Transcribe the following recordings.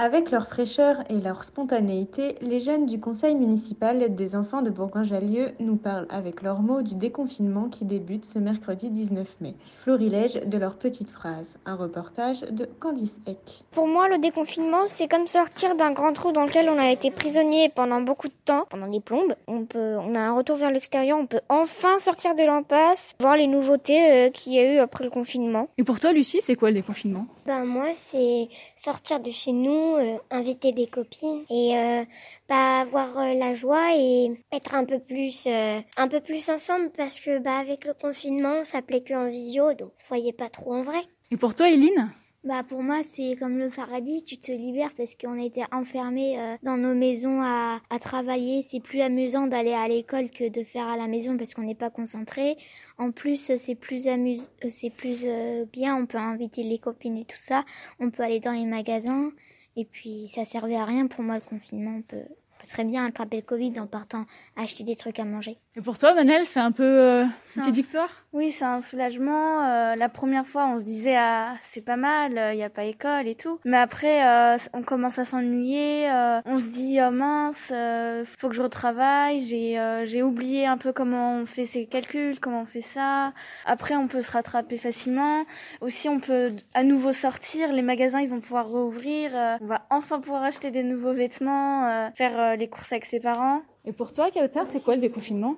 Avec leur fraîcheur et leur spontanéité, les jeunes du conseil municipal des enfants de Bourgoin-Jallieu nous parlent avec leurs mots du déconfinement qui débute ce mercredi 19 mai. Florilège de leurs petites phrases. Un reportage de Candice Eck. Pour moi, le déconfinement, c'est comme sortir d'un grand trou dans lequel on a été prisonnier pendant beaucoup de temps, pendant les plombes. On peut, on a un retour vers l'extérieur, on peut enfin sortir de l'impasse, voir les nouveautés euh, qu'il y a eu après le confinement. Et pour toi, Lucie, c'est quoi le déconfinement? Ben moi, c'est sortir de chez nous, euh, inviter des copines et euh, bah, avoir euh, la joie et être un peu plus euh, un peu plus ensemble parce que bah avec le confinement, ça plaît que en visio, donc on se voyait pas trop en vrai. Et pour toi, Eileen Bah pour moi c'est comme le paradis, tu te libères parce qu'on était enfermés euh, dans nos maisons à, à travailler. C'est plus amusant d'aller à l'école que de faire à la maison parce qu'on n'est pas concentré. En plus c'est plus amuse, c'est plus euh, bien. On peut inviter les copines et tout ça. On peut aller dans les magasins et puis ça servait à rien pour moi le confinement. On peut, peut très bien attraper le Covid en partant acheter des trucs à manger. Et pour toi, Manel, c'est un peu euh, une C'est petite un- victoire? Oui, c'est un soulagement. Euh, la première fois, on se disait ah c'est pas mal, il n'y a pas école et tout. Mais après, euh, on commence à s'ennuyer. euh, on se dit oh mince, euh, faut que je retravaille. J'ai euh, j'ai oublié un peu comment on fait ces calculs, comment on fait ça. Après, on peut se rattraper facilement. Aussi, on peut à nouveau sortir. Les magasins, ils vont pouvoir rouvrir. euh, on va enfin pouvoir acheter des nouveaux vêtements, euh, faire euh, les courses avec ses parents. Et pour toi, Kautar, c'est quoi le déconfinement?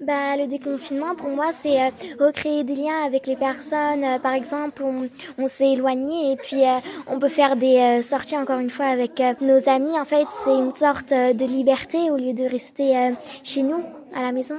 Bah, le déconfinement, pour moi, c'est euh, recréer des liens avec les personnes. Euh, par exemple, on, on s'est éloigné et puis euh, on peut faire des euh, sorties, encore une fois, avec euh, nos amis. En fait, c'est une sorte euh, de liberté au lieu de rester euh, chez nous, à la maison.